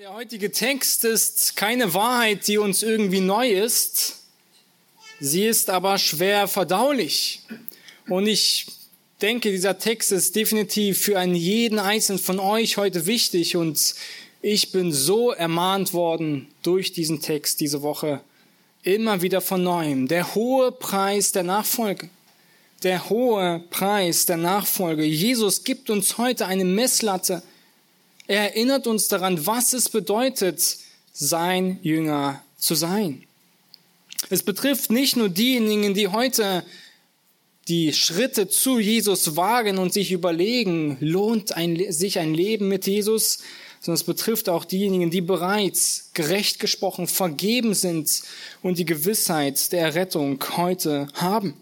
der heutige Text ist keine Wahrheit, die uns irgendwie neu ist. Sie ist aber schwer verdaulich. Und ich denke, dieser Text ist definitiv für einen jeden einzelnen von euch heute wichtig. Und ich bin so ermahnt worden durch diesen Text diese Woche. Immer wieder von neuem. Der hohe Preis der Nachfolge. Der hohe Preis der Nachfolge. Jesus gibt uns heute eine Messlatte er erinnert uns daran, was es bedeutet, sein Jünger zu sein. Es betrifft nicht nur diejenigen, die heute die Schritte zu Jesus wagen und sich überlegen, lohnt ein, sich ein Leben mit Jesus, sondern es betrifft auch diejenigen, die bereits gerecht gesprochen vergeben sind und die Gewissheit der Errettung heute haben.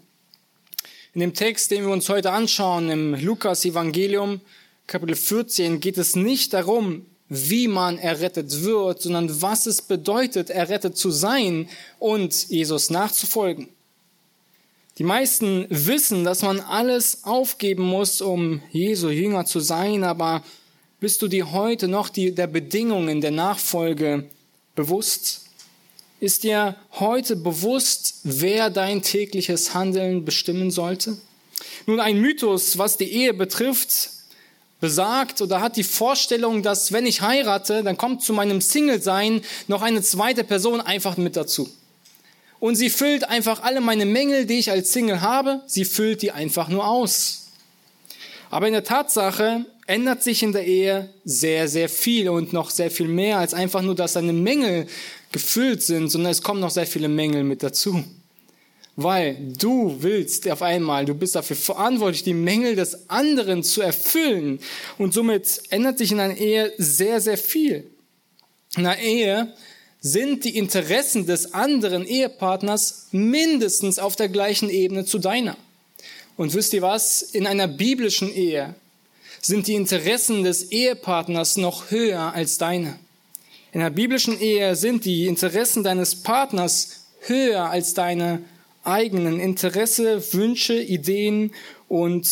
In dem Text, den wir uns heute anschauen, im Lukas Evangelium, Kapitel 14 geht es nicht darum, wie man errettet wird, sondern was es bedeutet, errettet zu sein und Jesus nachzufolgen. Die meisten wissen, dass man alles aufgeben muss, um Jesu Jünger zu sein, aber bist du dir heute noch die, der Bedingungen der Nachfolge bewusst? Ist dir heute bewusst, wer dein tägliches Handeln bestimmen sollte? Nun, ein Mythos, was die Ehe betrifft, besagt oder hat die Vorstellung, dass wenn ich heirate, dann kommt zu meinem Single-Sein noch eine zweite Person einfach mit dazu. Und sie füllt einfach alle meine Mängel, die ich als Single habe, sie füllt die einfach nur aus. Aber in der Tatsache ändert sich in der Ehe sehr, sehr viel und noch sehr viel mehr als einfach nur, dass seine Mängel gefüllt sind, sondern es kommen noch sehr viele Mängel mit dazu weil du willst auf einmal, du bist dafür verantwortlich, die Mängel des anderen zu erfüllen. Und somit ändert sich in einer Ehe sehr, sehr viel. In einer Ehe sind die Interessen des anderen Ehepartners mindestens auf der gleichen Ebene zu deiner. Und wisst ihr was? In einer biblischen Ehe sind die Interessen des Ehepartners noch höher als deine. In einer biblischen Ehe sind die Interessen deines Partners höher als deine eigenen Interesse, Wünsche, Ideen und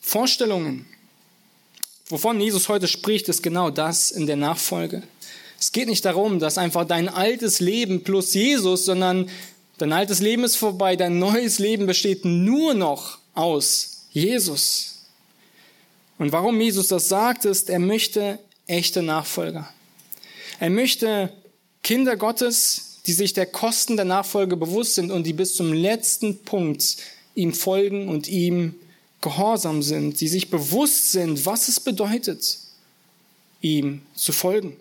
Vorstellungen. Wovon Jesus heute spricht, ist genau das in der Nachfolge. Es geht nicht darum, dass einfach dein altes Leben plus Jesus, sondern dein altes Leben ist vorbei, dein neues Leben besteht nur noch aus Jesus. Und warum Jesus das sagt, ist, er möchte echte Nachfolger. Er möchte Kinder Gottes, die sich der Kosten der Nachfolge bewusst sind und die bis zum letzten Punkt ihm folgen und ihm gehorsam sind, die sich bewusst sind, was es bedeutet, ihm zu folgen.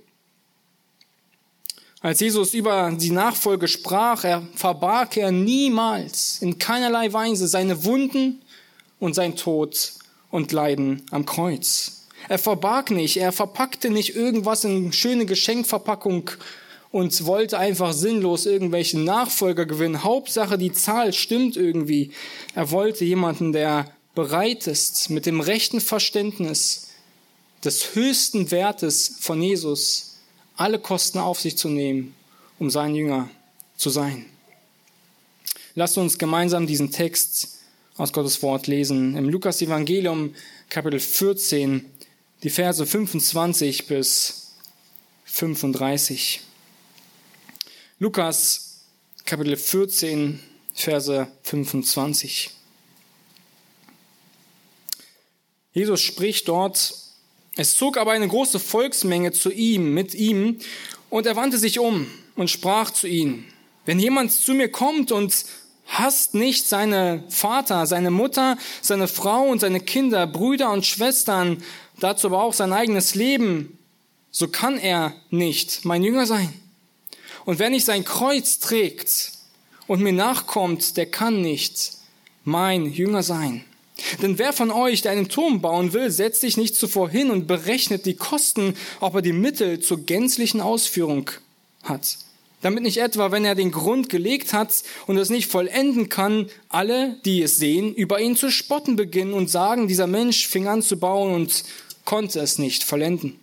Als Jesus über die Nachfolge sprach, er verbarg er niemals in keinerlei Weise seine Wunden und sein Tod und Leiden am Kreuz. Er verbarg nicht, er verpackte nicht irgendwas in schöne Geschenkverpackung und wollte einfach sinnlos irgendwelchen Nachfolger gewinnen. Hauptsache, die Zahl stimmt irgendwie. Er wollte jemanden, der bereit ist, mit dem rechten Verständnis des höchsten Wertes von Jesus alle Kosten auf sich zu nehmen, um sein Jünger zu sein. Lasst uns gemeinsam diesen Text aus Gottes Wort lesen. Im Lukas Evangelium Kapitel 14, die Verse 25 bis 35. Lukas Kapitel 14, Verse 25. Jesus spricht dort, es zog aber eine große Volksmenge zu ihm, mit ihm, und er wandte sich um und sprach zu ihnen, wenn jemand zu mir kommt und hasst nicht seine Vater, seine Mutter, seine Frau und seine Kinder, Brüder und Schwestern, dazu aber auch sein eigenes Leben, so kann er nicht mein Jünger sein. Und wer nicht sein Kreuz trägt und mir nachkommt, der kann nicht mein Jünger sein. Denn wer von euch, der einen Turm bauen will, setzt sich nicht zuvor hin und berechnet die Kosten, ob er die Mittel zur gänzlichen Ausführung hat. Damit nicht etwa, wenn er den Grund gelegt hat und es nicht vollenden kann, alle, die es sehen, über ihn zu spotten beginnen und sagen, dieser Mensch fing an zu bauen und konnte es nicht vollenden.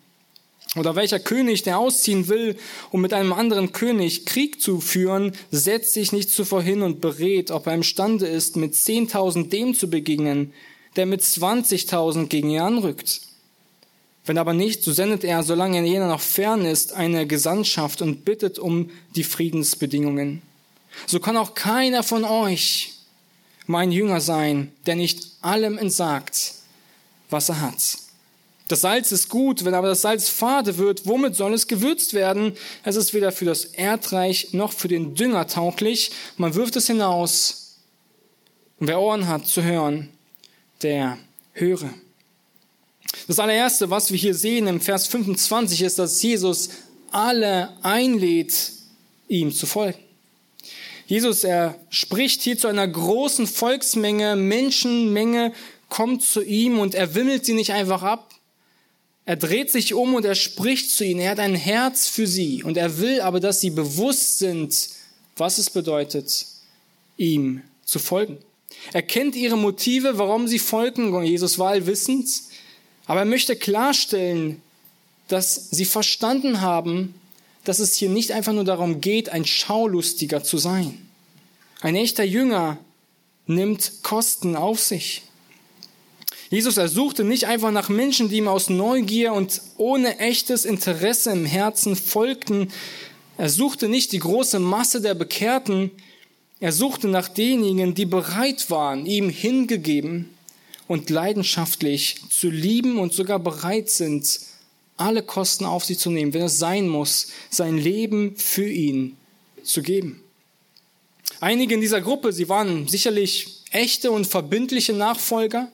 Oder welcher König, der ausziehen will, um mit einem anderen König Krieg zu führen, setzt sich nicht zuvor hin und berät, ob er imstande ist, mit 10.000 dem zu begegnen, der mit 20.000 gegen ihn anrückt. Wenn aber nicht, so sendet er, solange jener noch fern ist, eine Gesandtschaft und bittet um die Friedensbedingungen. So kann auch keiner von euch mein Jünger sein, der nicht allem entsagt, was er hat. Das Salz ist gut, wenn aber das Salz fade wird, womit soll es gewürzt werden? Es ist weder für das Erdreich noch für den Dünger tauglich. Man wirft es hinaus. Und wer Ohren hat zu hören, der höre. Das allererste, was wir hier sehen im Vers 25, ist, dass Jesus alle einlädt, ihm zu folgen. Jesus, er spricht hier zu einer großen Volksmenge, Menschenmenge, kommt zu ihm und er wimmelt sie nicht einfach ab. Er dreht sich um und er spricht zu ihnen. Er hat ein Herz für sie und er will aber, dass sie bewusst sind, was es bedeutet, ihm zu folgen. Er kennt ihre Motive, warum sie folgen. Jesus war allwissend. Aber er möchte klarstellen, dass sie verstanden haben, dass es hier nicht einfach nur darum geht, ein Schaulustiger zu sein. Ein echter Jünger nimmt Kosten auf sich. Jesus ersuchte nicht einfach nach Menschen, die ihm aus Neugier und ohne echtes Interesse im Herzen folgten. Er suchte nicht die große Masse der Bekehrten. Er suchte nach denjenigen, die bereit waren, ihm hingegeben und leidenschaftlich zu lieben und sogar bereit sind, alle Kosten auf sich zu nehmen, wenn es sein muss, sein Leben für ihn zu geben. Einige in dieser Gruppe, sie waren sicherlich echte und verbindliche Nachfolger.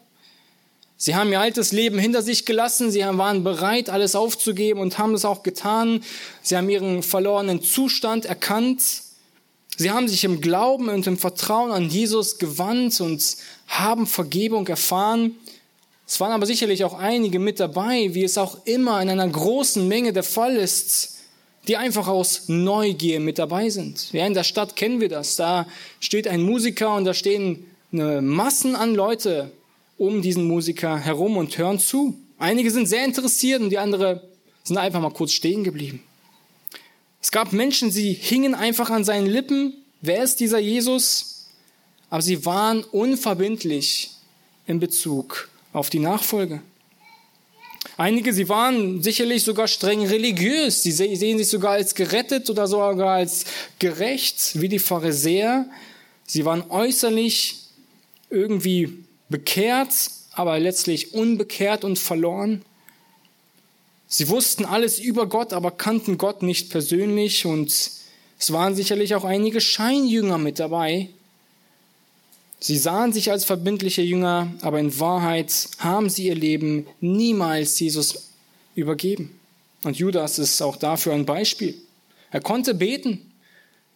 Sie haben ihr altes Leben hinter sich gelassen, sie waren bereit, alles aufzugeben und haben es auch getan. Sie haben ihren verlorenen Zustand erkannt Sie haben sich im Glauben und im Vertrauen an Jesus gewandt und haben Vergebung erfahren. Es waren aber sicherlich auch einige mit dabei, wie es auch immer in einer großen Menge der Fall ist, die einfach aus Neugier mit dabei sind. Ja, in der Stadt kennen wir das. Da steht ein Musiker und da stehen eine Massen an Leute um diesen Musiker herum und hören zu. Einige sind sehr interessiert und die andere sind einfach mal kurz stehen geblieben. Es gab Menschen, sie hingen einfach an seinen Lippen. Wer ist dieser Jesus? Aber sie waren unverbindlich in Bezug auf die Nachfolge. Einige, sie waren sicherlich sogar streng religiös. Sie sehen sich sogar als gerettet oder sogar als gerecht, wie die Pharisäer. Sie waren äußerlich irgendwie bekehrt, aber letztlich unbekehrt und verloren. Sie wussten alles über Gott, aber kannten Gott nicht persönlich und es waren sicherlich auch einige Scheinjünger mit dabei. Sie sahen sich als verbindliche Jünger, aber in Wahrheit haben sie ihr Leben niemals Jesus übergeben. Und Judas ist auch dafür ein Beispiel. Er konnte beten.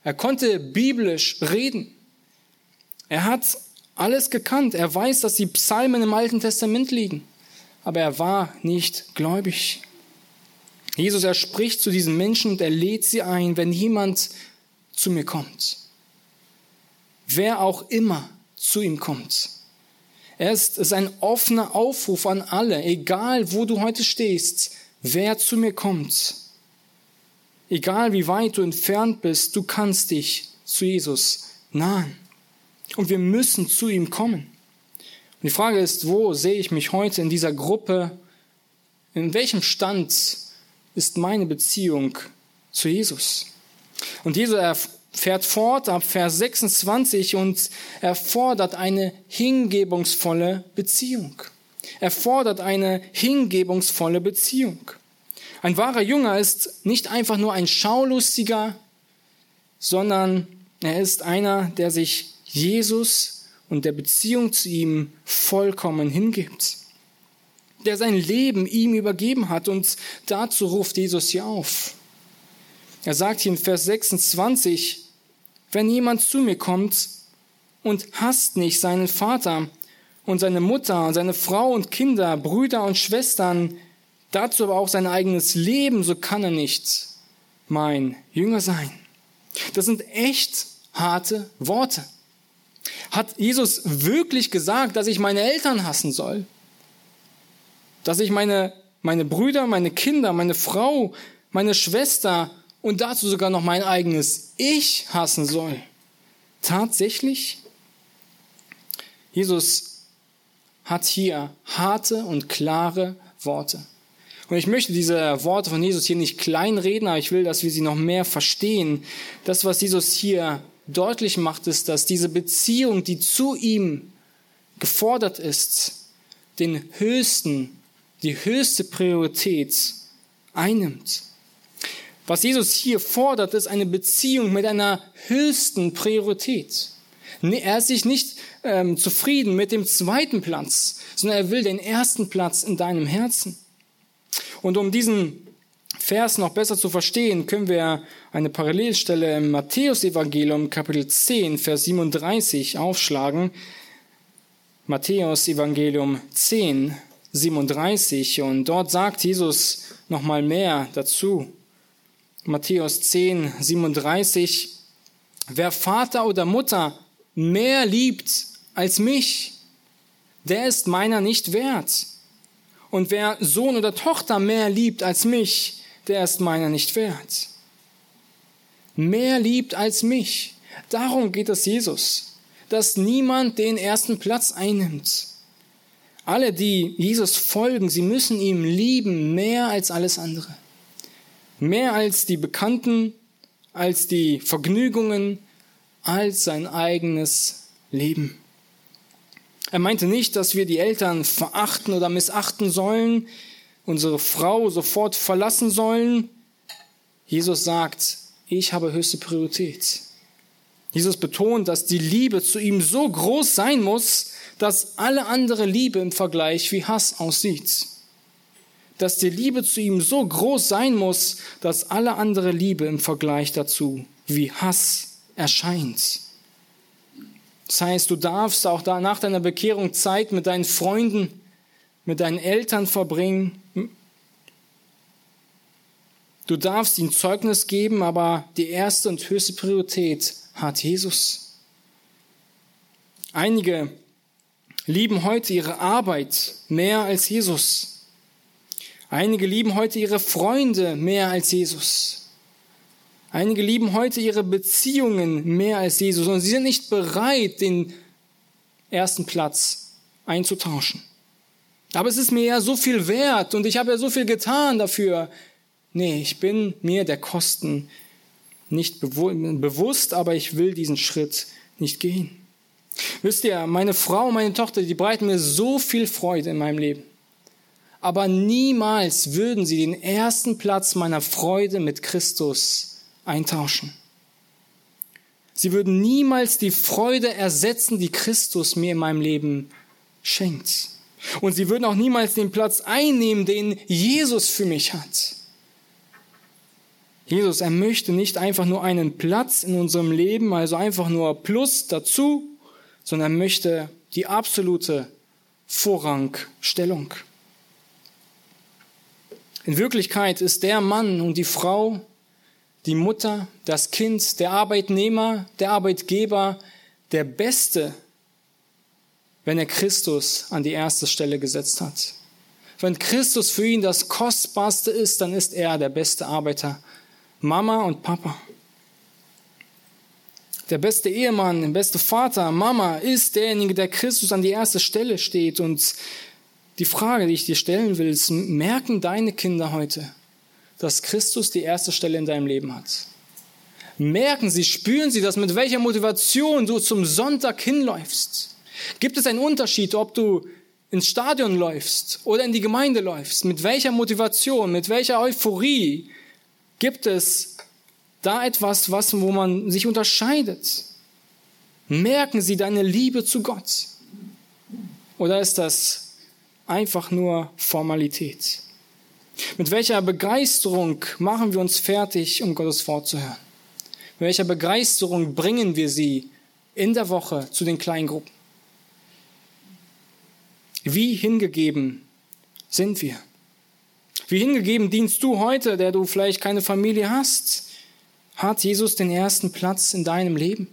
Er konnte biblisch reden. Er hat alles gekannt. Er weiß, dass die Psalmen im Alten Testament liegen. Aber er war nicht gläubig. Jesus, er spricht zu diesen Menschen und er lädt sie ein, wenn jemand zu mir kommt. Wer auch immer zu ihm kommt. Er ist, ist ein offener Aufruf an alle, egal wo du heute stehst, wer zu mir kommt. Egal wie weit du entfernt bist, du kannst dich zu Jesus nahen. Und wir müssen zu ihm kommen. Und die Frage ist, wo sehe ich mich heute in dieser Gruppe? In welchem Stand ist meine Beziehung zu Jesus. Und Jesus fährt fort ab Vers 26 und er fordert eine hingebungsvolle Beziehung. Er fordert eine hingebungsvolle Beziehung. Ein wahrer Jünger ist nicht einfach nur ein Schaulustiger, sondern er ist einer, der sich Jesus und der Beziehung zu ihm vollkommen hingibt der sein Leben ihm übergeben hat. Und dazu ruft Jesus hier auf. Er sagt hier in Vers 26, wenn jemand zu mir kommt und hasst nicht seinen Vater und seine Mutter, seine Frau und Kinder, Brüder und Schwestern, dazu aber auch sein eigenes Leben, so kann er nicht mein Jünger sein. Das sind echt harte Worte. Hat Jesus wirklich gesagt, dass ich meine Eltern hassen soll? dass ich meine, meine Brüder, meine Kinder, meine Frau, meine Schwester und dazu sogar noch mein eigenes Ich hassen soll. Tatsächlich? Jesus hat hier harte und klare Worte. Und ich möchte diese Worte von Jesus hier nicht kleinreden, aber ich will, dass wir sie noch mehr verstehen. Das, was Jesus hier deutlich macht, ist, dass diese Beziehung, die zu ihm gefordert ist, den höchsten, die höchste Priorität einnimmt. Was Jesus hier fordert, ist eine Beziehung mit einer höchsten Priorität. Er ist sich nicht ähm, zufrieden mit dem zweiten Platz, sondern er will den ersten Platz in deinem Herzen. Und um diesen Vers noch besser zu verstehen, können wir eine Parallelstelle im Matthäus-Evangelium, Kapitel 10, Vers 37 aufschlagen. Matthäus-Evangelium 10, 37. Und dort sagt Jesus nochmal mehr dazu. Matthäus 10, 37. Wer Vater oder Mutter mehr liebt als mich, der ist meiner nicht wert. Und wer Sohn oder Tochter mehr liebt als mich, der ist meiner nicht wert. Mehr liebt als mich. Darum geht es Jesus, dass niemand den ersten Platz einnimmt. Alle, die Jesus folgen, sie müssen ihm lieben mehr als alles andere. Mehr als die Bekannten, als die Vergnügungen, als sein eigenes Leben. Er meinte nicht, dass wir die Eltern verachten oder missachten sollen, unsere Frau sofort verlassen sollen. Jesus sagt, ich habe höchste Priorität. Jesus betont, dass die Liebe zu ihm so groß sein muss, dass alle andere Liebe im Vergleich wie Hass aussieht. Dass die Liebe zu ihm so groß sein muss, dass alle andere Liebe im Vergleich dazu wie Hass erscheint. Das heißt, du darfst auch nach deiner Bekehrung Zeit mit deinen Freunden, mit deinen Eltern verbringen. Du darfst ihnen Zeugnis geben, aber die erste und höchste Priorität hat Jesus. Einige lieben heute ihre Arbeit mehr als Jesus. Einige lieben heute ihre Freunde mehr als Jesus. Einige lieben heute ihre Beziehungen mehr als Jesus und sie sind nicht bereit, den ersten Platz einzutauschen. Aber es ist mir ja so viel wert und ich habe ja so viel getan dafür. Nee, ich bin mir der Kosten nicht bewusst, aber ich will diesen Schritt nicht gehen. Wisst ihr, meine Frau, meine Tochter, die bereiten mir so viel Freude in meinem Leben. Aber niemals würden sie den ersten Platz meiner Freude mit Christus eintauschen. Sie würden niemals die Freude ersetzen, die Christus mir in meinem Leben schenkt. Und sie würden auch niemals den Platz einnehmen, den Jesus für mich hat. Jesus, er möchte nicht einfach nur einen Platz in unserem Leben, also einfach nur Plus dazu, sondern er möchte die absolute Vorrangstellung. In Wirklichkeit ist der Mann und die Frau, die Mutter, das Kind, der Arbeitnehmer, der Arbeitgeber der Beste, wenn er Christus an die erste Stelle gesetzt hat. Wenn Christus für ihn das Kostbarste ist, dann ist er der beste Arbeiter. Mama und Papa. Der beste Ehemann, der beste Vater, Mama ist derjenige, der Christus an die erste Stelle steht. Und die Frage, die ich dir stellen will, ist, merken deine Kinder heute, dass Christus die erste Stelle in deinem Leben hat. Merken sie, spüren sie das, mit welcher Motivation du zum Sonntag hinläufst. Gibt es einen Unterschied, ob du ins Stadion läufst oder in die Gemeinde läufst? Mit welcher Motivation, mit welcher Euphorie gibt es da etwas, was, wo man sich unterscheidet? Merken sie deine Liebe zu Gott? Oder ist das einfach nur Formalität? Mit welcher Begeisterung machen wir uns fertig, um Gottes Wort zu hören? Mit welcher Begeisterung bringen wir sie in der Woche zu den Kleingruppen? Wie hingegeben sind wir? Wie hingegeben dienst du heute, der du vielleicht keine Familie hast? Hat Jesus den ersten Platz in deinem Leben?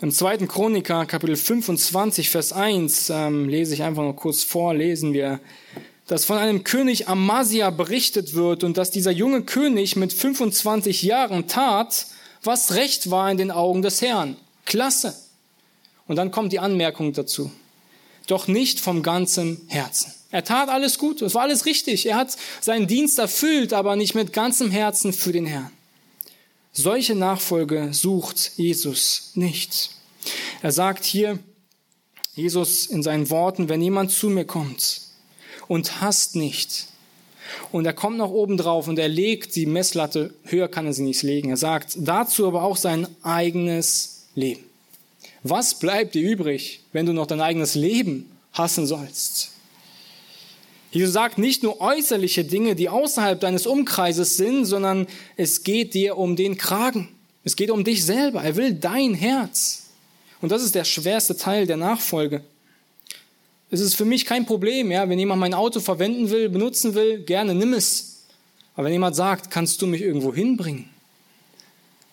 Im zweiten Chroniker, Kapitel 25, Vers 1, ähm, lese ich einfach noch kurz vor, lesen wir, dass von einem König Amasia berichtet wird und dass dieser junge König mit 25 Jahren tat, was recht war in den Augen des Herrn. Klasse. Und dann kommt die Anmerkung dazu. Doch nicht vom ganzen Herzen. Er tat alles gut, es war alles richtig. Er hat seinen Dienst erfüllt, aber nicht mit ganzem Herzen für den Herrn. Solche Nachfolge sucht Jesus nicht. Er sagt hier, Jesus in seinen Worten, wenn jemand zu mir kommt und hasst nicht, und er kommt noch oben drauf und er legt die Messlatte, höher kann er sie nicht legen. Er sagt dazu aber auch sein eigenes Leben. Was bleibt dir übrig, wenn du noch dein eigenes Leben hassen sollst? Jesus sagt nicht nur äußerliche Dinge, die außerhalb deines Umkreises sind, sondern es geht dir um den Kragen. Es geht um dich selber. Er will dein Herz. Und das ist der schwerste Teil der Nachfolge. Es ist für mich kein Problem, ja, wenn jemand mein Auto verwenden will, benutzen will, gerne nimm es. Aber wenn jemand sagt, kannst du mich irgendwo hinbringen?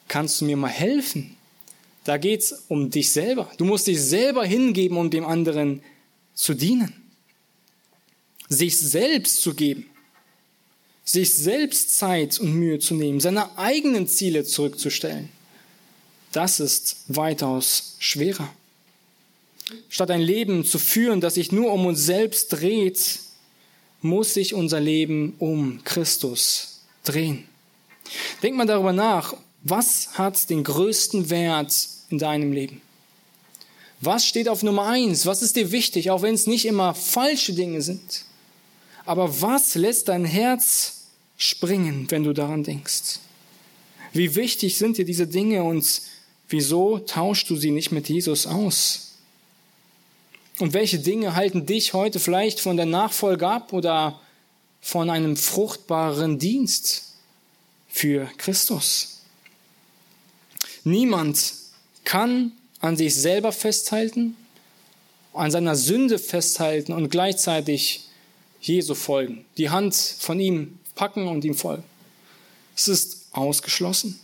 Kannst du mir mal helfen? Da geht's um dich selber. Du musst dich selber hingeben, um dem anderen zu dienen. Sich selbst zu geben. Sich selbst Zeit und Mühe zu nehmen, seine eigenen Ziele zurückzustellen. Das ist weitaus schwerer. Statt ein Leben zu führen, das sich nur um uns selbst dreht, muss sich unser Leben um Christus drehen. Denk mal darüber nach, was hat den größten Wert in deinem Leben? Was steht auf Nummer eins? Was ist dir wichtig, auch wenn es nicht immer falsche Dinge sind? Aber was lässt dein Herz springen, wenn du daran denkst? Wie wichtig sind dir diese Dinge und wieso tauschst du sie nicht mit Jesus aus? Und welche Dinge halten dich heute vielleicht von der Nachfolge ab oder von einem fruchtbaren Dienst für Christus? Niemand kann an sich selber festhalten, an seiner Sünde festhalten und gleichzeitig Jesu folgen, die Hand von ihm packen und ihm folgen. Es ist ausgeschlossen.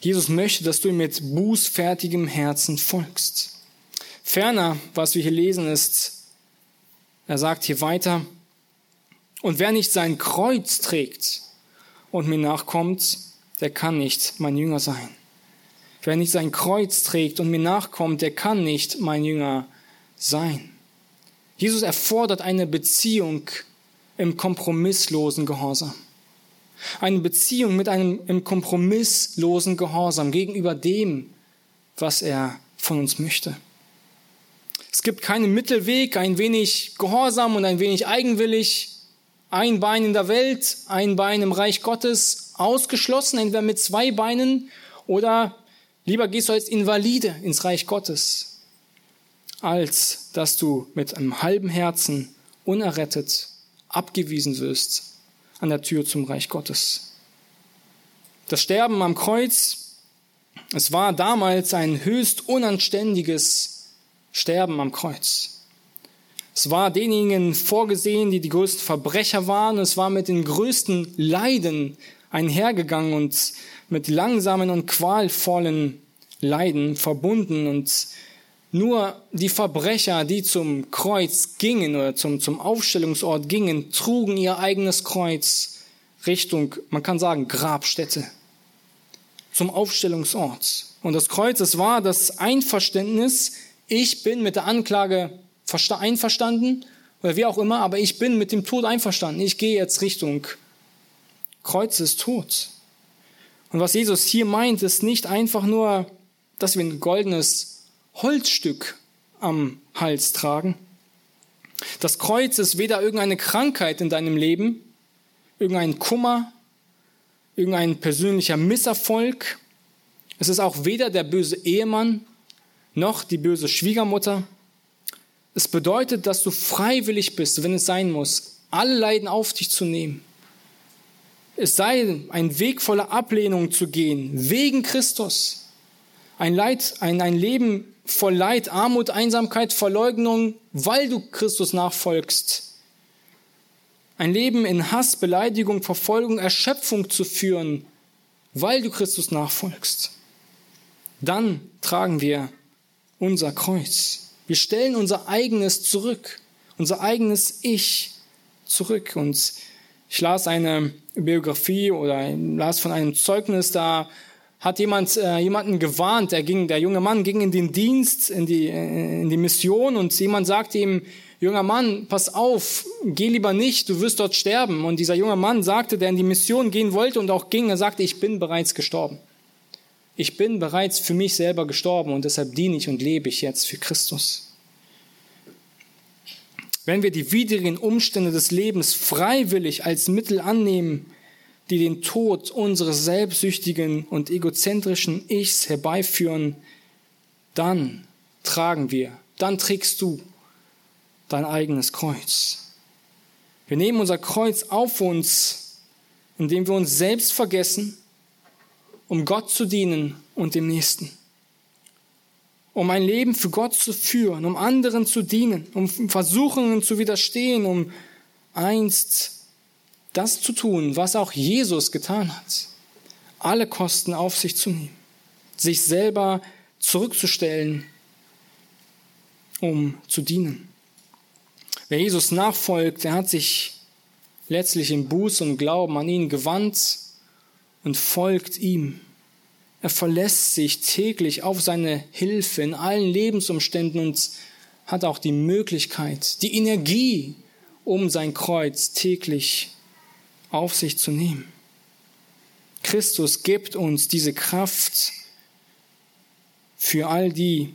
Jesus möchte, dass du ihm mit bußfertigem Herzen folgst. Ferner, was wir hier lesen, ist, er sagt hier weiter, und wer nicht sein Kreuz trägt und mir nachkommt, der kann nicht mein Jünger sein. Wer nicht sein Kreuz trägt und mir nachkommt, der kann nicht mein Jünger sein. Jesus erfordert eine Beziehung im kompromisslosen Gehorsam. Eine Beziehung mit einem im kompromisslosen Gehorsam gegenüber dem, was er von uns möchte. Es gibt keinen Mittelweg, ein wenig Gehorsam und ein wenig eigenwillig, ein Bein in der Welt, ein Bein im Reich Gottes, ausgeschlossen, entweder mit zwei Beinen oder lieber gehst du als Invalide ins Reich Gottes, als dass du mit einem halben Herzen unerrettet abgewiesen wirst an der Tür zum Reich Gottes. Das Sterben am Kreuz, es war damals ein höchst unanständiges sterben am Kreuz. Es war denjenigen vorgesehen, die die größten Verbrecher waren. Es war mit den größten Leiden einhergegangen und mit langsamen und qualvollen Leiden verbunden. Und nur die Verbrecher, die zum Kreuz gingen oder zum, zum Aufstellungsort gingen, trugen ihr eigenes Kreuz Richtung, man kann sagen, Grabstätte, zum Aufstellungsort. Und das Kreuz, es war das Einverständnis ich bin mit der Anklage einverstanden oder wie auch immer, aber ich bin mit dem Tod einverstanden. Ich gehe jetzt Richtung Kreuz ist tot. Und was Jesus hier meint, ist nicht einfach nur, dass wir ein goldenes Holzstück am Hals tragen. Das Kreuz ist weder irgendeine Krankheit in deinem Leben, irgendein Kummer, irgendein persönlicher Misserfolg. Es ist auch weder der böse Ehemann noch die böse Schwiegermutter. Es bedeutet, dass du freiwillig bist, wenn es sein muss, alle Leiden auf dich zu nehmen. Es sei ein Weg voller Ablehnung zu gehen, wegen Christus. Ein Leid, ein, ein Leben voll Leid, Armut, Einsamkeit, Verleugnung, weil du Christus nachfolgst. Ein Leben in Hass, Beleidigung, Verfolgung, Erschöpfung zu führen, weil du Christus nachfolgst. Dann tragen wir unser Kreuz. Wir stellen unser eigenes zurück, unser eigenes Ich zurück. Und ich las eine Biografie oder las von einem Zeugnis, da hat jemand äh, jemanden gewarnt, der ging, der junge Mann ging in den Dienst, in die, in die Mission und jemand sagte ihm, junger Mann, pass auf, geh lieber nicht, du wirst dort sterben. Und dieser junge Mann sagte, der in die Mission gehen wollte und auch ging, er sagte, ich bin bereits gestorben. Ich bin bereits für mich selber gestorben und deshalb diene ich und lebe ich jetzt für Christus. Wenn wir die widrigen Umstände des Lebens freiwillig als Mittel annehmen, die den Tod unseres selbstsüchtigen und egozentrischen Ichs herbeiführen, dann tragen wir, dann trägst du dein eigenes Kreuz. Wir nehmen unser Kreuz auf uns, indem wir uns selbst vergessen, um Gott zu dienen und dem Nächsten. Um ein Leben für Gott zu führen, um anderen zu dienen, um Versuchungen zu widerstehen, um einst das zu tun, was auch Jesus getan hat. Alle Kosten auf sich zu nehmen, sich selber zurückzustellen, um zu dienen. Wer Jesus nachfolgt, der hat sich letztlich im Buß und Glauben an ihn gewandt und folgt ihm. Er verlässt sich täglich auf seine Hilfe in allen Lebensumständen und hat auch die Möglichkeit, die Energie, um sein Kreuz täglich auf sich zu nehmen. Christus gibt uns diese Kraft für all die,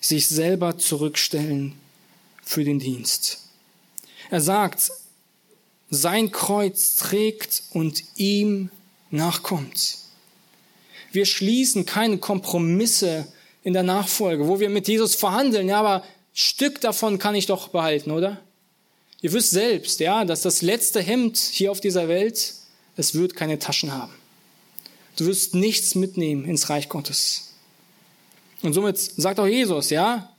sich selber zurückstellen für den Dienst. Er sagt, sein Kreuz trägt und ihm nachkommt. Wir schließen keine Kompromisse in der Nachfolge, wo wir mit Jesus verhandeln. Ja, aber Stück davon kann ich doch behalten, oder? Ihr wisst selbst, ja, dass das letzte Hemd hier auf dieser Welt, es wird keine Taschen haben. Du wirst nichts mitnehmen ins Reich Gottes. Und somit sagt auch Jesus, ja,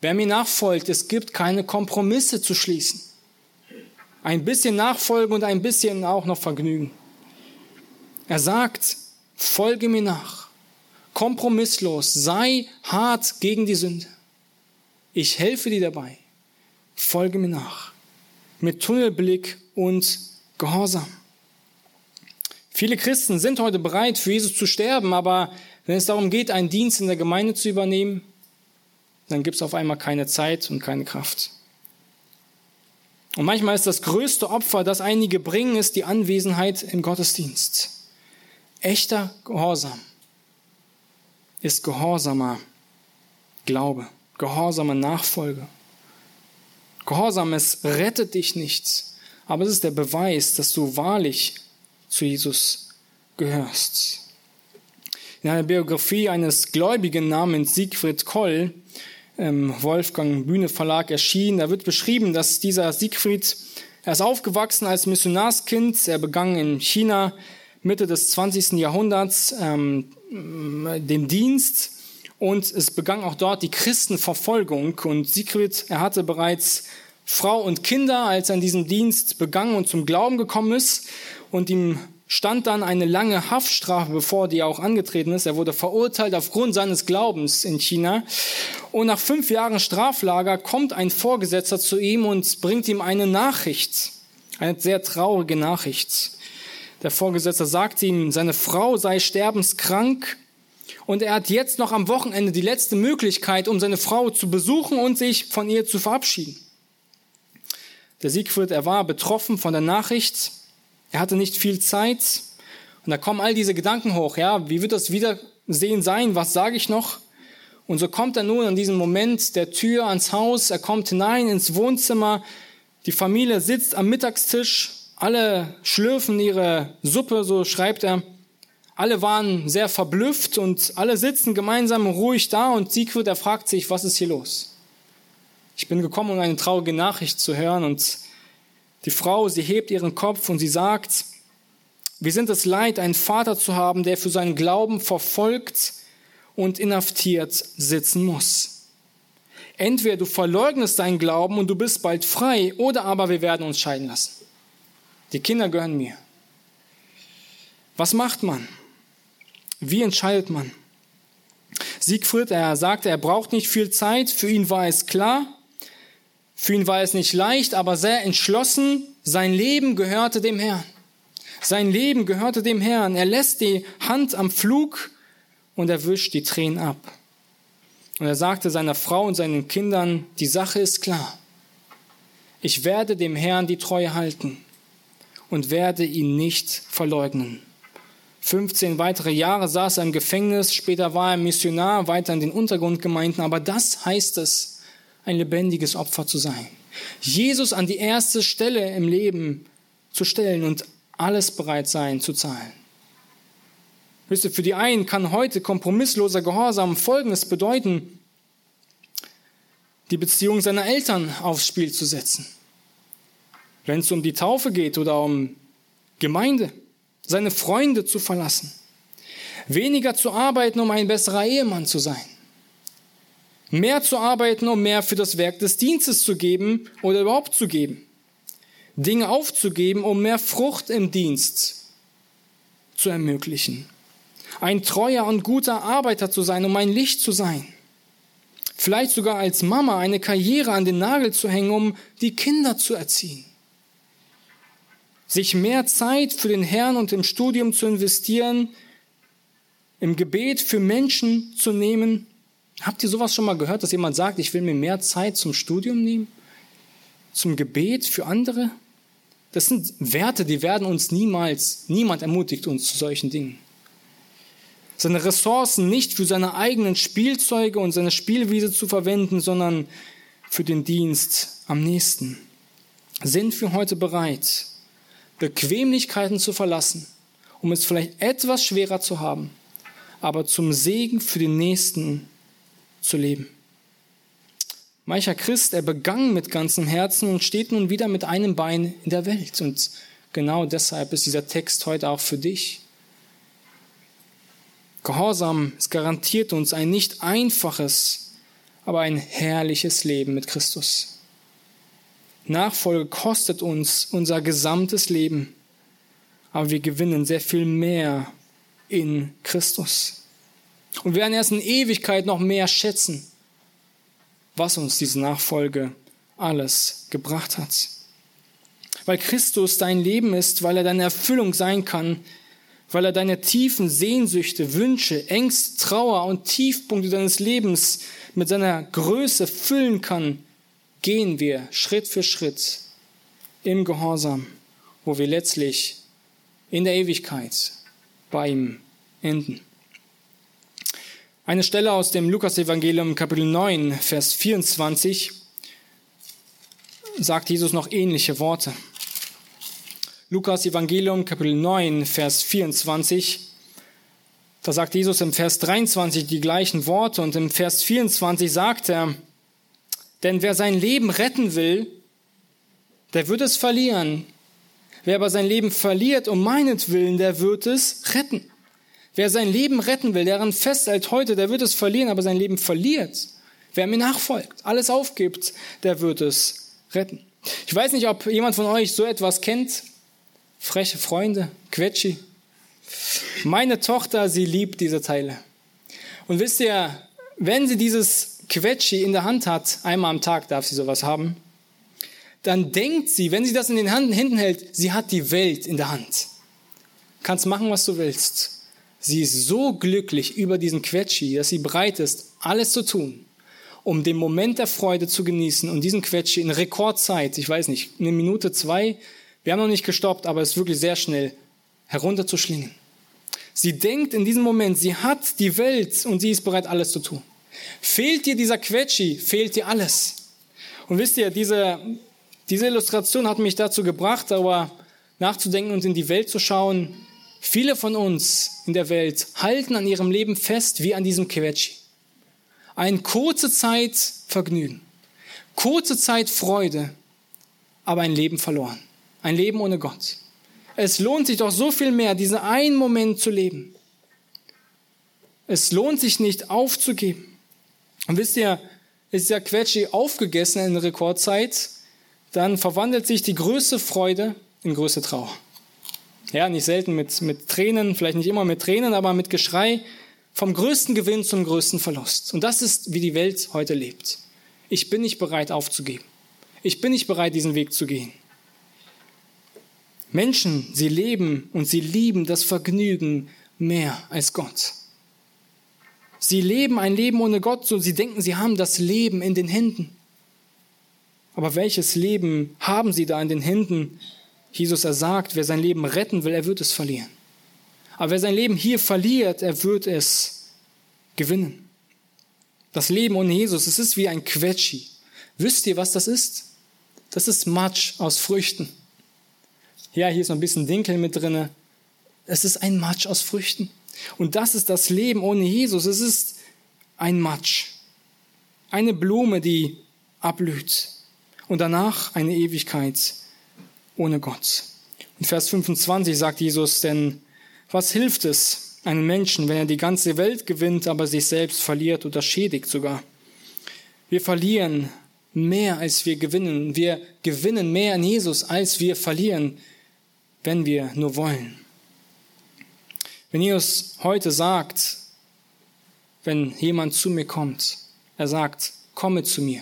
wer mir nachfolgt, es gibt keine Kompromisse zu schließen. Ein bisschen Nachfolge und ein bisschen auch noch Vergnügen. Er sagt, folge mir nach, kompromisslos, sei hart gegen die Sünde. Ich helfe dir dabei, folge mir nach, mit Tunnelblick und Gehorsam. Viele Christen sind heute bereit, für Jesus zu sterben, aber wenn es darum geht, einen Dienst in der Gemeinde zu übernehmen, dann gibt es auf einmal keine Zeit und keine Kraft. Und manchmal ist das größte Opfer, das einige bringen, ist die Anwesenheit im Gottesdienst. Echter Gehorsam ist gehorsamer Glaube, gehorsamer Nachfolge. Gehorsam, es rettet dich nicht, aber es ist der Beweis, dass du wahrlich zu Jesus gehörst. In einer Biografie eines Gläubigen namens Siegfried Koll im Wolfgang Bühne Verlag erschienen. Da wird beschrieben, dass dieser Siegfried, er ist aufgewachsen als Missionarskind, er begann in China Mitte des 20. Jahrhunderts ähm, den Dienst und es begann auch dort die Christenverfolgung und Siegfried, er hatte bereits Frau und Kinder, als er in diesem Dienst begann und zum Glauben gekommen ist und ihm stand dann eine lange Haftstrafe bevor, die auch angetreten ist. Er wurde verurteilt aufgrund seines Glaubens in China. Und nach fünf Jahren Straflager kommt ein Vorgesetzter zu ihm und bringt ihm eine Nachricht, eine sehr traurige Nachricht. Der Vorgesetzte sagt ihm, seine Frau sei sterbenskrank und er hat jetzt noch am Wochenende die letzte Möglichkeit, um seine Frau zu besuchen und sich von ihr zu verabschieden. Der Siegfried, er war betroffen von der Nachricht er hatte nicht viel Zeit. Und da kommen all diese Gedanken hoch. Ja, wie wird das Wiedersehen sein? Was sage ich noch? Und so kommt er nun an diesem Moment der Tür ans Haus. Er kommt hinein ins Wohnzimmer. Die Familie sitzt am Mittagstisch. Alle schlürfen ihre Suppe, so schreibt er. Alle waren sehr verblüfft und alle sitzen gemeinsam ruhig da und Siegfried, er fragt sich, was ist hier los? Ich bin gekommen, um eine traurige Nachricht zu hören und die Frau, sie hebt ihren Kopf und sie sagt, wir sind es leid, einen Vater zu haben, der für seinen Glauben verfolgt und inhaftiert sitzen muss. Entweder du verleugnest deinen Glauben und du bist bald frei, oder aber wir werden uns scheiden lassen. Die Kinder gehören mir. Was macht man? Wie entscheidet man? Siegfried, er sagte, er braucht nicht viel Zeit. Für ihn war es klar, für ihn war es nicht leicht, aber sehr entschlossen. Sein Leben gehörte dem Herrn. Sein Leben gehörte dem Herrn. Er lässt die Hand am Flug und er wischt die Tränen ab. Und er sagte seiner Frau und seinen Kindern, die Sache ist klar. Ich werde dem Herrn die Treue halten und werde ihn nicht verleugnen. 15 weitere Jahre saß er im Gefängnis, später war er Missionar weiter in den Untergrundgemeinden, aber das heißt es, ein lebendiges Opfer zu sein. Jesus an die erste Stelle im Leben zu stellen und alles bereit sein zu zahlen. Wisst ihr, für die einen kann heute kompromissloser Gehorsam Folgendes bedeuten, die Beziehung seiner Eltern aufs Spiel zu setzen. Wenn es um die Taufe geht oder um Gemeinde, seine Freunde zu verlassen. Weniger zu arbeiten, um ein besserer Ehemann zu sein. Mehr zu arbeiten, um mehr für das Werk des Dienstes zu geben oder überhaupt zu geben. Dinge aufzugeben, um mehr Frucht im Dienst zu ermöglichen. Ein treuer und guter Arbeiter zu sein, um ein Licht zu sein. Vielleicht sogar als Mama eine Karriere an den Nagel zu hängen, um die Kinder zu erziehen. Sich mehr Zeit für den Herrn und im Studium zu investieren, im Gebet für Menschen zu nehmen. Habt ihr sowas schon mal gehört, dass jemand sagt, ich will mir mehr Zeit zum Studium nehmen? Zum Gebet für andere? Das sind Werte, die werden uns niemals, niemand ermutigt uns zu solchen Dingen seine Ressourcen nicht für seine eigenen Spielzeuge und seine Spielwiese zu verwenden, sondern für den Dienst am nächsten. Sind wir heute bereit, Bequemlichkeiten zu verlassen, um es vielleicht etwas schwerer zu haben, aber zum Segen für den Nächsten zu leben? Mancher Christ, er begann mit ganzem Herzen und steht nun wieder mit einem Bein in der Welt. Und genau deshalb ist dieser Text heute auch für dich. Gehorsam, es garantiert uns ein nicht einfaches, aber ein herrliches Leben mit Christus. Nachfolge kostet uns unser gesamtes Leben, aber wir gewinnen sehr viel mehr in Christus. Und werden erst in Ewigkeit noch mehr schätzen, was uns diese Nachfolge alles gebracht hat. Weil Christus dein Leben ist, weil er deine Erfüllung sein kann, weil er deine tiefen Sehnsüchte, Wünsche, Ängste, Trauer und Tiefpunkte deines Lebens mit seiner Größe füllen kann, gehen wir Schritt für Schritt im Gehorsam, wo wir letztlich in der Ewigkeit bei ihm enden. Eine Stelle aus dem Lukas-Evangelium, Kapitel 9, Vers 24, sagt Jesus noch ähnliche Worte. Lukas Evangelium Kapitel 9, Vers 24. Da sagt Jesus im Vers 23 die gleichen Worte und im Vers 24 sagt er, denn wer sein Leben retten will, der wird es verlieren. Wer aber sein Leben verliert um meinetwillen, der wird es retten. Wer sein Leben retten will, daran festhält heute, der wird es verlieren, aber sein Leben verliert. Wer mir nachfolgt, alles aufgibt, der wird es retten. Ich weiß nicht, ob jemand von euch so etwas kennt freche Freunde, Quetschi. Meine Tochter, sie liebt diese Teile. Und wisst ihr, wenn sie dieses Quetschi in der Hand hat, einmal am Tag darf sie sowas haben, dann denkt sie, wenn sie das in den Händen hält, sie hat die Welt in der Hand. Kannst machen, was du willst. Sie ist so glücklich über diesen Quetschi, dass sie bereit ist, alles zu tun, um den Moment der Freude zu genießen und diesen Quetschi in Rekordzeit, ich weiß nicht, eine Minute, zwei, wir haben noch nicht gestoppt, aber es ist wirklich sehr schnell herunterzuschlingen. Sie denkt in diesem Moment, sie hat die Welt und sie ist bereit, alles zu tun. Fehlt dir dieser Quetschi, fehlt dir alles. Und wisst ihr, diese, diese Illustration hat mich dazu gebracht, aber nachzudenken und in die Welt zu schauen. Viele von uns in der Welt halten an ihrem Leben fest wie an diesem Quetschi. Eine kurze Zeit Vergnügen, kurze Zeit Freude, aber ein Leben verloren. Ein Leben ohne Gott. Es lohnt sich doch so viel mehr, diesen einen Moment zu leben. Es lohnt sich nicht aufzugeben. Und wisst ihr, ist ja Quetschi aufgegessen in Rekordzeit, dann verwandelt sich die größte Freude in größte Trauer. Ja, nicht selten mit, mit Tränen, vielleicht nicht immer mit Tränen, aber mit Geschrei vom größten Gewinn zum größten Verlust. Und das ist, wie die Welt heute lebt. Ich bin nicht bereit aufzugeben. Ich bin nicht bereit, diesen Weg zu gehen. Menschen, sie leben und sie lieben das Vergnügen mehr als Gott. Sie leben ein Leben ohne Gott, so sie denken, sie haben das Leben in den Händen. Aber welches Leben haben sie da in den Händen? Jesus er sagt, wer sein Leben retten will, er wird es verlieren. Aber wer sein Leben hier verliert, er wird es gewinnen. Das Leben ohne Jesus, es ist wie ein Quetschi. Wisst ihr, was das ist? Das ist Matsch aus Früchten. Ja, hier ist noch ein bisschen Dinkel mit drinne. Es ist ein Matsch aus Früchten. Und das ist das Leben ohne Jesus. Es ist ein Matsch. Eine Blume, die ablüht. Und danach eine Ewigkeit ohne Gott. In Vers 25 sagt Jesus, denn was hilft es einem Menschen, wenn er die ganze Welt gewinnt, aber sich selbst verliert oder schädigt sogar? Wir verlieren mehr, als wir gewinnen. Wir gewinnen mehr in Jesus, als wir verlieren, wenn wir nur wollen. Wenn Jesus heute sagt, wenn jemand zu mir kommt, er sagt, komme zu mir.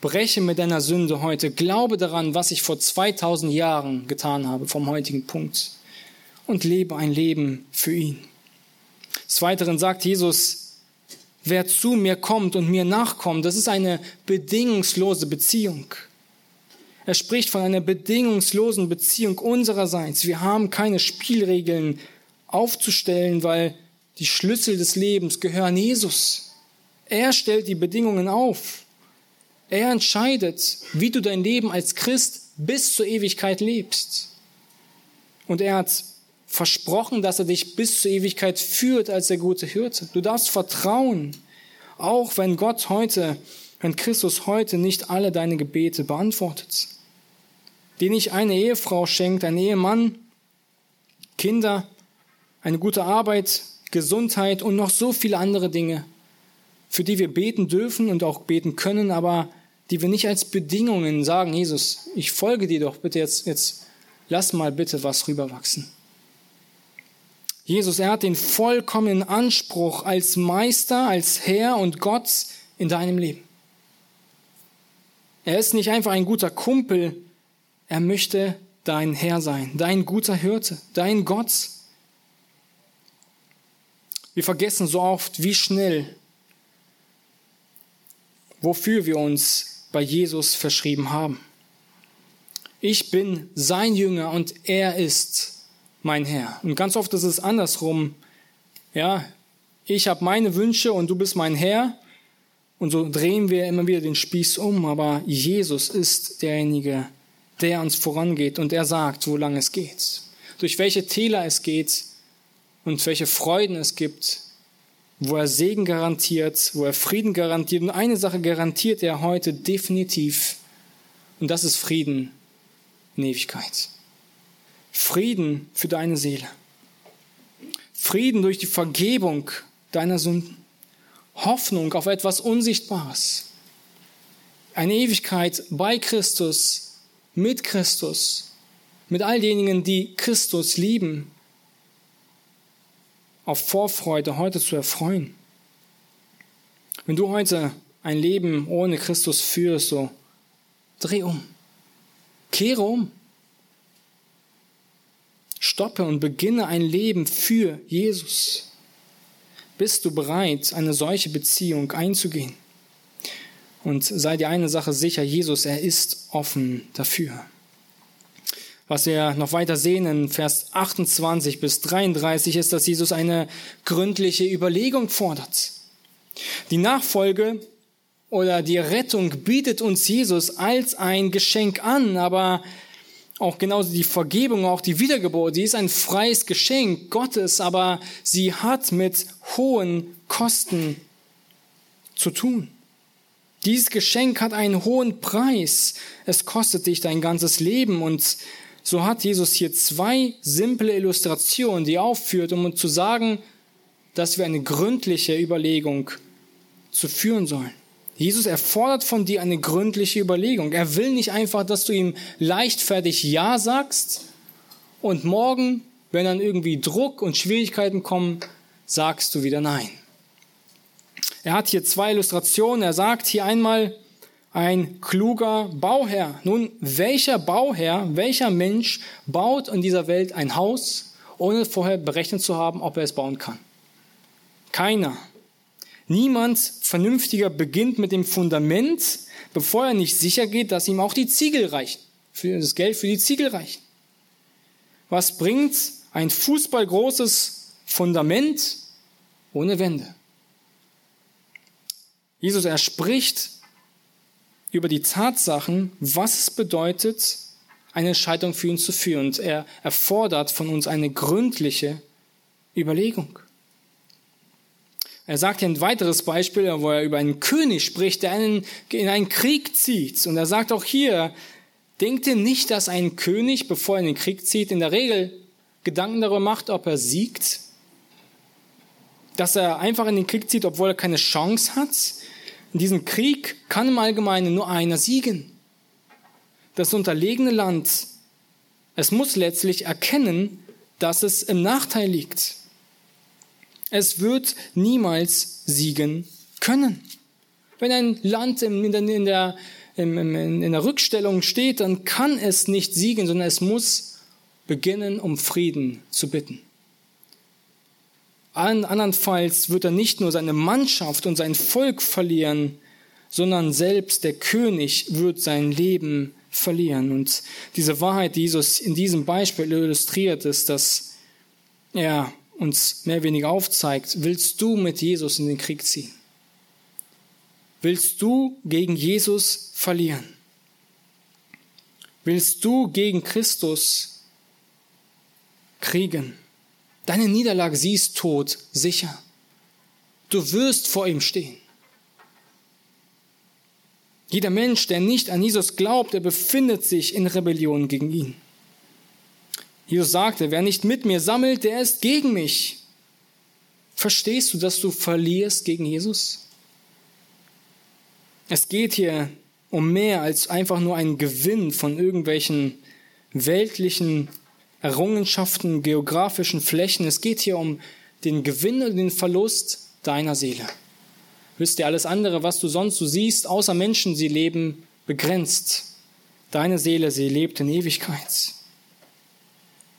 Breche mit deiner Sünde heute. Glaube daran, was ich vor 2000 Jahren getan habe, vom heutigen Punkt. Und lebe ein Leben für ihn. Des Weiteren sagt Jesus, wer zu mir kommt und mir nachkommt, das ist eine bedingungslose Beziehung. Er spricht von einer bedingungslosen Beziehung unsererseits. Wir haben keine Spielregeln aufzustellen, weil die Schlüssel des Lebens gehören Jesus. Er stellt die Bedingungen auf. Er entscheidet, wie du dein Leben als Christ bis zur Ewigkeit lebst. Und er hat versprochen, dass er dich bis zur Ewigkeit führt als der gute Hirte. Du darfst vertrauen, auch wenn Gott heute, wenn Christus heute nicht alle deine Gebete beantwortet. Dir nicht eine Ehefrau schenkt, ein Ehemann, Kinder, eine gute Arbeit, Gesundheit und noch so viele andere Dinge, für die wir beten dürfen und auch beten können, aber die wir nicht als Bedingungen sagen, Jesus, ich folge dir doch, bitte jetzt, jetzt lass mal bitte was rüberwachsen. Jesus, er hat den vollkommenen Anspruch als Meister, als Herr und Gott in deinem Leben. Er ist nicht einfach ein guter Kumpel, er möchte dein Herr sein, dein guter Hirte, dein Gott. Wir vergessen so oft, wie schnell, wofür wir uns bei Jesus verschrieben haben. Ich bin sein Jünger und er ist mein Herr. Und ganz oft ist es andersrum. Ja, ich habe meine Wünsche und du bist mein Herr. Und so drehen wir immer wieder den Spieß um. Aber Jesus ist derjenige, der uns vorangeht und er sagt, wo lang es geht. Durch welche Täler es geht, und welche Freuden es gibt, wo er Segen garantiert, wo er Frieden garantiert. Und eine Sache garantiert er heute definitiv, und das ist Frieden in Ewigkeit. Frieden für deine Seele. Frieden durch die Vergebung deiner Sünden. Hoffnung auf etwas Unsichtbares. Eine Ewigkeit bei Christus, mit Christus, mit all denjenigen, die Christus lieben auf Vorfreude heute zu erfreuen. Wenn du heute ein Leben ohne Christus führst, so dreh um, kehre um, stoppe und beginne ein Leben für Jesus. Bist du bereit, eine solche Beziehung einzugehen? Und sei dir eine Sache sicher, Jesus, er ist offen dafür was wir noch weiter sehen in Vers 28 bis 33 ist, dass Jesus eine gründliche Überlegung fordert. Die Nachfolge oder die Rettung bietet uns Jesus als ein Geschenk an, aber auch genauso die Vergebung, auch die Wiedergeburt, sie ist ein freies Geschenk Gottes, aber sie hat mit hohen Kosten zu tun. Dieses Geschenk hat einen hohen Preis. Es kostet dich dein ganzes Leben und so hat Jesus hier zwei simple Illustrationen, die er aufführt, um uns zu sagen, dass wir eine gründliche Überlegung zu führen sollen. Jesus erfordert von dir eine gründliche Überlegung. Er will nicht einfach, dass du ihm leichtfertig Ja sagst und morgen, wenn dann irgendwie Druck und Schwierigkeiten kommen, sagst du wieder Nein. Er hat hier zwei Illustrationen. Er sagt hier einmal, ein kluger Bauherr. Nun, welcher Bauherr, welcher Mensch baut in dieser Welt ein Haus, ohne vorher berechnet zu haben, ob er es bauen kann? Keiner. Niemand vernünftiger beginnt mit dem Fundament, bevor er nicht sicher geht, dass ihm auch die Ziegel reichen, für das Geld für die Ziegel reichen. Was bringt ein fußballgroßes Fundament ohne Wände? Jesus, er spricht über die Tatsachen, was es bedeutet, eine Entscheidung für ihn zu führen. Und er erfordert von uns eine gründliche Überlegung. Er sagt hier ein weiteres Beispiel, wo er über einen König spricht, der einen, in einen Krieg zieht. Und er sagt auch hier, denkt ihr nicht, dass ein König, bevor er in den Krieg zieht, in der Regel Gedanken darüber macht, ob er siegt? Dass er einfach in den Krieg zieht, obwohl er keine Chance hat? In diesem Krieg kann im Allgemeinen nur einer siegen. Das unterlegene Land, es muss letztlich erkennen, dass es im Nachteil liegt. Es wird niemals siegen können. Wenn ein Land in der, in der, in der Rückstellung steht, dann kann es nicht siegen, sondern es muss beginnen, um Frieden zu bitten. Andernfalls wird er nicht nur seine Mannschaft und sein Volk verlieren, sondern selbst der König wird sein Leben verlieren. Und diese Wahrheit, die Jesus in diesem Beispiel illustriert, ist, dass er uns mehr oder weniger aufzeigt, willst du mit Jesus in den Krieg ziehen? Willst du gegen Jesus verlieren? Willst du gegen Christus kriegen? Deine Niederlage, sie ist tot, sicher. Du wirst vor ihm stehen. Jeder Mensch, der nicht an Jesus glaubt, der befindet sich in Rebellion gegen ihn. Jesus sagte, wer nicht mit mir sammelt, der ist gegen mich. Verstehst du, dass du verlierst gegen Jesus? Es geht hier um mehr als einfach nur einen Gewinn von irgendwelchen weltlichen Errungenschaften, geografischen Flächen. Es geht hier um den Gewinn und den Verlust deiner Seele. Wisst ihr, alles andere, was du sonst so siehst, außer Menschen, sie leben begrenzt. Deine Seele, sie lebt in Ewigkeit.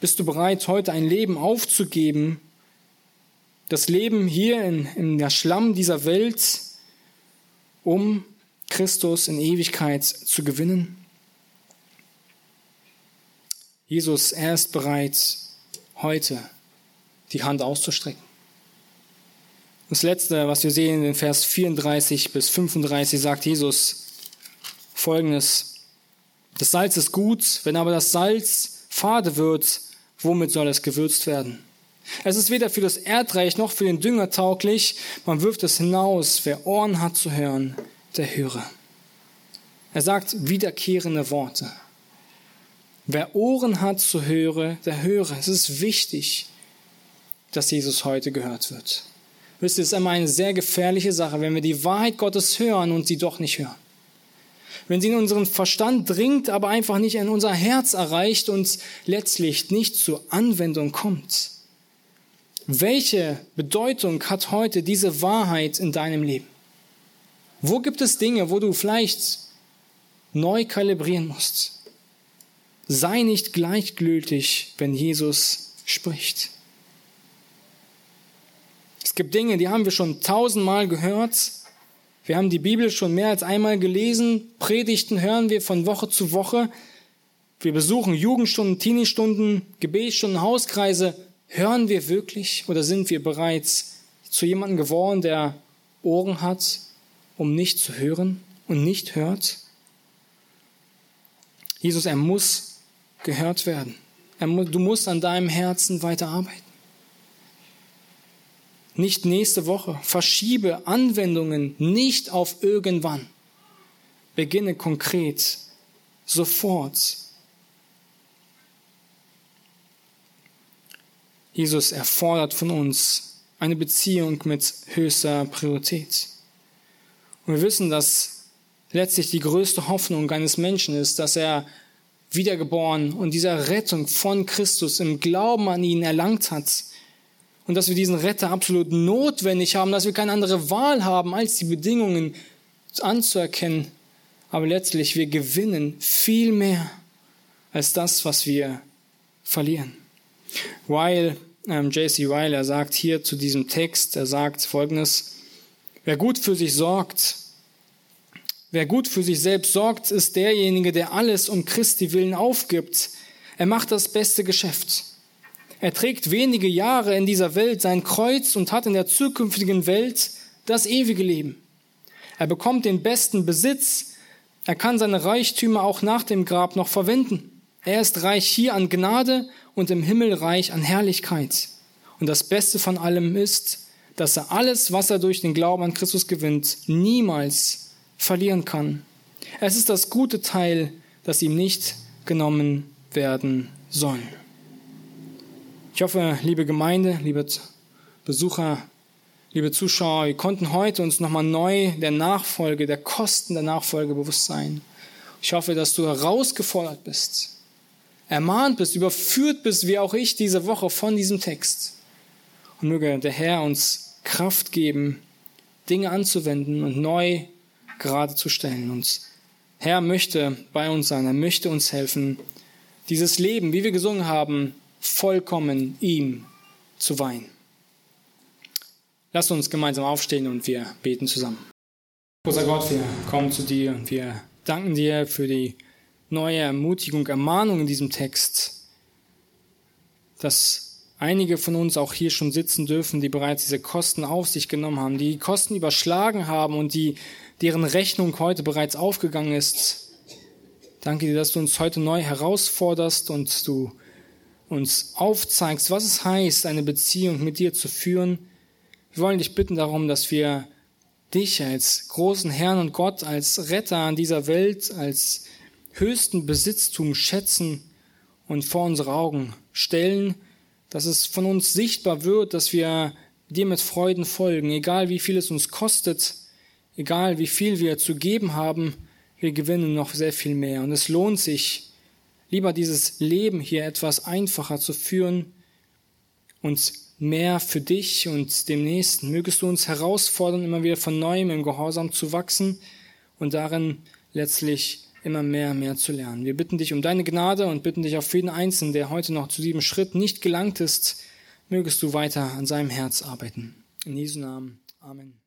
Bist du bereit, heute ein Leben aufzugeben, das Leben hier in, in der Schlamm dieser Welt, um Christus in Ewigkeit zu gewinnen? Jesus, er ist bereit, heute die Hand auszustrecken. Das letzte, was wir sehen in Vers 34 bis 35, sagt Jesus folgendes. Das Salz ist gut, wenn aber das Salz fade wird, womit soll es gewürzt werden? Es ist weder für das Erdreich noch für den Dünger tauglich. Man wirft es hinaus. Wer Ohren hat zu hören, der höre. Er sagt wiederkehrende Worte. Wer Ohren hat zu hören, der höre. Es ist wichtig, dass Jesus heute gehört wird. Wisst ihr, es ist immer eine sehr gefährliche Sache, wenn wir die Wahrheit Gottes hören und sie doch nicht hören wenn sie in unseren Verstand dringt, aber einfach nicht in unser Herz erreicht und letztlich nicht zur Anwendung kommt. Welche Bedeutung hat heute diese Wahrheit in deinem Leben? Wo gibt es Dinge, wo du vielleicht neu kalibrieren musst? Sei nicht gleichgültig, wenn Jesus spricht. Es gibt Dinge, die haben wir schon tausendmal gehört, wir haben die Bibel schon mehr als einmal gelesen, Predigten hören wir von Woche zu Woche. Wir besuchen Jugendstunden, Teenie-Stunden, Gebetsstunden, Hauskreise. Hören wir wirklich oder sind wir bereits zu jemandem geworden, der Ohren hat, um nicht zu hören und nicht hört? Jesus, er muss gehört werden. Er, du musst an deinem Herzen weiterarbeiten nicht nächste Woche. Verschiebe Anwendungen nicht auf irgendwann. Beginne konkret, sofort. Jesus erfordert von uns eine Beziehung mit höchster Priorität. Und wir wissen, dass letztlich die größte Hoffnung eines Menschen ist, dass er wiedergeboren und dieser Rettung von Christus im Glauben an ihn erlangt hat und dass wir diesen Retter absolut notwendig haben, dass wir keine andere Wahl haben, als die Bedingungen anzuerkennen. Aber letztlich, wir gewinnen viel mehr als das, was wir verlieren. Weil ähm, J.C. Ryle, er sagt hier zu diesem Text, er sagt folgendes, Wer gut für sich sorgt, wer gut für sich selbst sorgt, ist derjenige, der alles um Christi willen aufgibt. Er macht das beste Geschäft. Er trägt wenige Jahre in dieser Welt sein Kreuz und hat in der zukünftigen Welt das ewige Leben. Er bekommt den besten Besitz. Er kann seine Reichtümer auch nach dem Grab noch verwenden. Er ist reich hier an Gnade und im Himmel reich an Herrlichkeit. Und das Beste von allem ist, dass er alles, was er durch den Glauben an Christus gewinnt, niemals verlieren kann. Es ist das gute Teil, das ihm nicht genommen werden soll. Ich hoffe, liebe Gemeinde, liebe Besucher, liebe Zuschauer, wir konnten heute uns nochmal neu der Nachfolge, der Kosten der Nachfolge bewusst sein. Ich hoffe, dass du herausgefordert bist, ermahnt bist, überführt bist, wie auch ich diese Woche von diesem Text. Und möge der Herr uns Kraft geben, Dinge anzuwenden und neu gerade zu stellen. Und Herr möchte bei uns sein, er möchte uns helfen, dieses Leben, wie wir gesungen haben, vollkommen ihm zu weihen. Lass uns gemeinsam aufstehen und wir beten zusammen. Großer Gott, wir kommen zu dir und wir danken dir für die neue Ermutigung, Ermahnung in diesem Text, dass einige von uns auch hier schon sitzen dürfen, die bereits diese Kosten auf sich genommen haben, die, Kosten überschlagen haben und die, deren Rechnung heute bereits aufgegangen ist. Danke dir, dass du uns heute neu herausforderst und du uns aufzeigst, was es heißt, eine Beziehung mit dir zu führen. Wir wollen dich bitten darum, dass wir dich als großen Herrn und Gott, als Retter an dieser Welt, als höchsten Besitztum schätzen und vor unsere Augen stellen, dass es von uns sichtbar wird, dass wir dir mit Freuden folgen, egal wie viel es uns kostet, egal wie viel wir zu geben haben, wir gewinnen noch sehr viel mehr. Und es lohnt sich, lieber dieses Leben hier etwas einfacher zu führen und mehr für dich und dem Nächsten. Mögest du uns herausfordern, immer wieder von neuem im Gehorsam zu wachsen und darin letztlich immer mehr, mehr zu lernen. Wir bitten dich um deine Gnade und bitten dich auf jeden Einzelnen, der heute noch zu diesem Schritt nicht gelangt ist, mögest du weiter an seinem Herz arbeiten. In Jesu Namen. Amen.